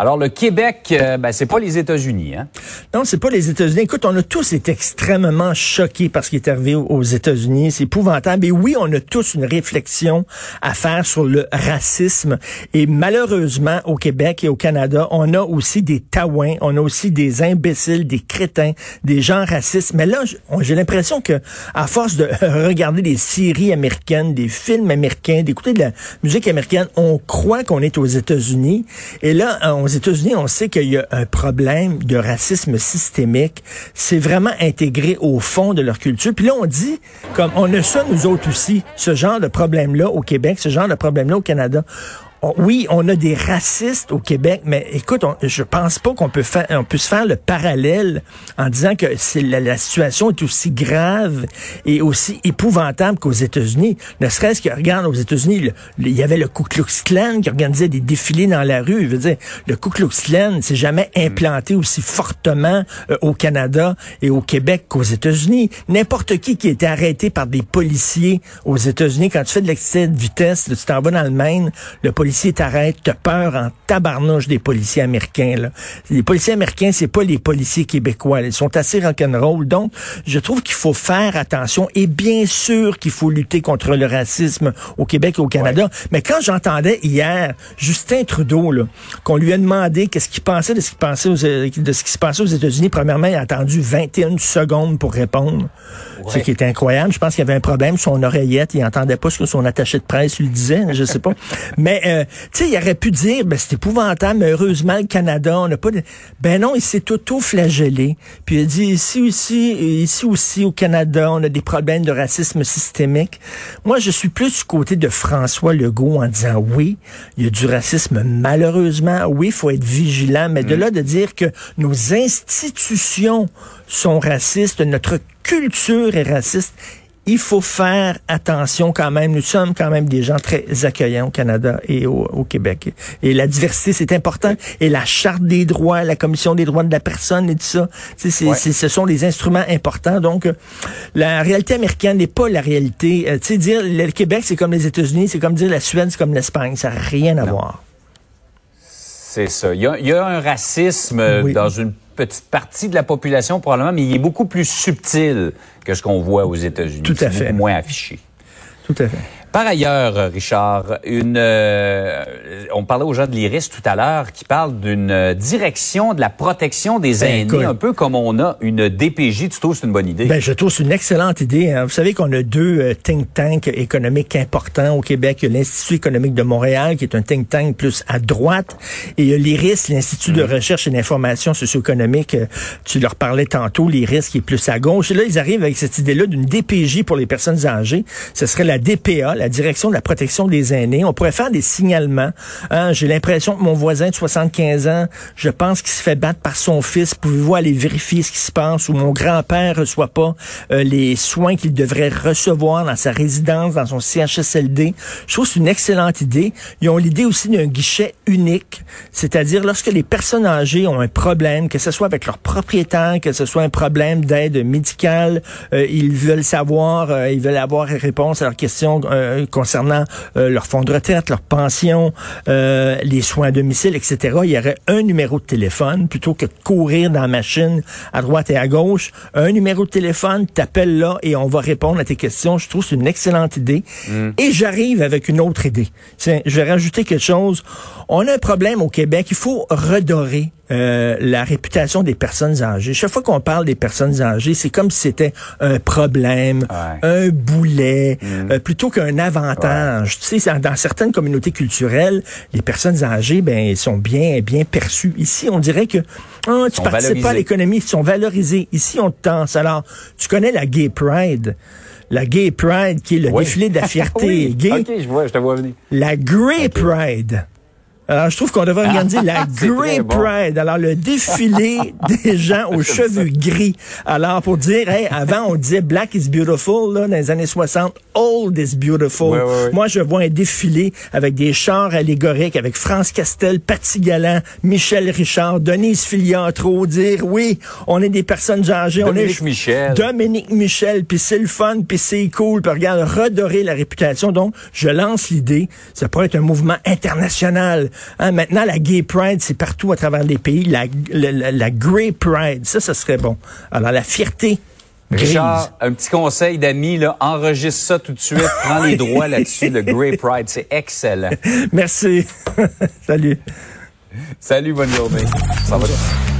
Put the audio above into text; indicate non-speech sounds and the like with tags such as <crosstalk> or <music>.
Alors le Québec, euh, ben, c'est pas les États-Unis, hein? Non, c'est pas les États-Unis. Écoute, on a tous été extrêmement choqués par ce qui est arrivé aux États-Unis. C'est épouvantable. Et oui, on a tous une réflexion à faire sur le racisme. Et malheureusement, au Québec et au Canada, on a aussi des taouins, on a aussi des imbéciles, des crétins, des gens racistes. Mais là, j'ai l'impression que, à force de <laughs> regarder des séries américaines, des films américains, d'écouter de la musique américaine, on croit qu'on est aux États-Unis. Et là, États-Unis, on sait qu'il y a un problème de racisme systémique. C'est vraiment intégré au fond de leur culture. Puis là, on dit, comme on a ça nous autres aussi, ce genre de problème-là au Québec, ce genre de problème-là au Canada. Oui, on a des racistes au Québec, mais écoute, on, je pense pas qu'on peut faire, on puisse faire le parallèle en disant que c'est la, situation est aussi grave et aussi épouvantable qu'aux États-Unis. Ne serait-ce que regarde aux États-Unis, il y avait le Ku Klux Klan qui organisait des défilés dans la rue. Je veux dire, le Ku Klux Klan s'est jamais hmm. implanté aussi fortement euh, au Canada et au Québec qu'aux États-Unis. N'importe qui qui était arrêté par des policiers aux États-Unis, quand tu fais de l'excès de vitesse, tu t'en vas dans le Maine, le policier policiers t'arrêtent, t'as peur en tabarnouche des policiers américains. Là. Les policiers américains, c'est pas les policiers québécois. Ils sont assez rock'n'roll. Donc, je trouve qu'il faut faire attention. Et bien sûr qu'il faut lutter contre le racisme au Québec et au Canada. Mais quand j'entendais hier Justin Trudeau, qu'on lui a demandé qu'est-ce qu'il pensait de ce qu'il pensait de ce qui se passait aux États-Unis, premièrement, il a attendu 21 secondes pour répondre. Ce qui était incroyable. Je pense qu'il y avait un problème. Son oreillette, il entendait pas ce que son attaché de presse lui disait. Je sais pas. <laughs> Mais euh, tu sais, il aurait pu dire, ben c'est épouvantable, mais heureusement le Canada, on n'a pas de... Ben non, il s'est auto-flagellé. Puis il a dit, ici aussi, ici aussi au Canada, on a des problèmes de racisme systémique. Moi, je suis plus du côté de François Legault en disant, oui, il y a du racisme malheureusement, oui, il faut être vigilant, mais de mm. là de dire que nos institutions sont racistes, notre culture est raciste, il faut faire attention quand même. Nous sommes quand même des gens très accueillants au Canada et au, Québec. Et la diversité, c'est important. Et la Charte des droits, la Commission des droits de la personne et tout ça, c'est, ce sont des instruments importants. Donc, la réalité américaine n'est pas la réalité. Euh, tu sais, dire le Québec, c'est comme les États-Unis, c'est comme dire la Suède, c'est comme l'Espagne. Ça n'a rien à voir. C'est ça. Il y a, un racisme dans une petite partie de la population probablement, mais il est beaucoup plus subtil que ce qu'on voit aux États-Unis. Tout à fait. Beaucoup moins affiché. Tout à fait. Par ailleurs, Richard, une, euh, on parlait aux gens de l'IRIS tout à l'heure qui parlent d'une direction de la protection des ben, aînés, un peu comme on a une DPJ. Tu trouves c'est une bonne idée? Ben, je trouve c'est une excellente idée. Hein. Vous savez qu'on a deux euh, think tanks économiques importants au Québec. Il y a l'Institut économique de Montréal, qui est un think tank plus à droite, et il y a l'IRIS, l'Institut de mm. recherche et d'information socio-économique. Euh, tu leur parlais tantôt, l'IRIS qui est plus à gauche. Et là, ils arrivent avec cette idée-là d'une DPJ pour les personnes âgées. Ce serait la DPA, la direction de la protection des aînés. On pourrait faire des signalements. Hein, J'ai l'impression que mon voisin de 75 ans, je pense qu'il se fait battre par son fils. Pouvez-vous aller vérifier ce qui se passe ou mon grand-père reçoit pas euh, les soins qu'il devrait recevoir dans sa résidence, dans son CHSLD. Je trouve que c'est une excellente idée. Ils ont l'idée aussi d'un guichet unique, c'est-à-dire lorsque les personnes âgées ont un problème, que ce soit avec leur propriétaire, que ce soit un problème d'aide médicale, euh, ils veulent savoir, euh, ils veulent avoir réponse à leurs questions concernant euh, leur fonds de retraite, leur pension, euh, les soins à domicile, etc. Il y aurait un numéro de téléphone plutôt que de courir dans la machine à droite et à gauche. Un numéro de téléphone, t'appelles là et on va répondre à tes questions. Je trouve que c'est une excellente idée. Mm. Et j'arrive avec une autre idée. Tiens, je vais rajouter quelque chose. On a un problème au Québec. Il faut redorer euh, la réputation des personnes âgées. Chaque fois qu'on parle des personnes âgées, c'est comme si c'était un problème, un boulet, mm. euh, plutôt qu'un avantage. Tu sais, dans certaines communautés culturelles, les personnes âgées, ben, sont bien, bien perçues. Ici, on dirait que oh, tu participes pas à l'économie, ils sont valorisés. Ici, on te tense. Alors, tu connais la Gay Pride la Gay Pride, qui est le défilé de la <laughs> fierté gay. OK, je vois, je te vois venir. La Grey Pride. Alors, je trouve qu'on devrait organiser la <laughs> Grey Pride. Alors, le défilé <laughs> des gens aux cheveux gris. Alors, pour dire, hey, avant, on disait Black is beautiful, là, dans les années 60. Old is beautiful. Moi, je vois un défilé avec des chars allégoriques, avec France Castel, Paty Galland, Michel Richard, Denise Filiatro, dire, oui, on est des personnes âgées. Dominique Michel. Dominique Michel, puis c'est le fun, puis c'est cool, puis regarde, redorer la réputation. Donc, je lance l'idée, ça pourrait être un mouvement international. Hein, maintenant, la Gay Pride, c'est partout à travers les pays. La, la, la, Grey Pride, ça, ça serait bon. Alors, la fierté Grise. Richard, un petit conseil d'amis, enregistre ça tout de suite, <laughs> prends les droits là-dessus, le Grey Pride, c'est excellent. <laughs> Merci. <laughs> Salut. Salut, bonne journée. Ça va.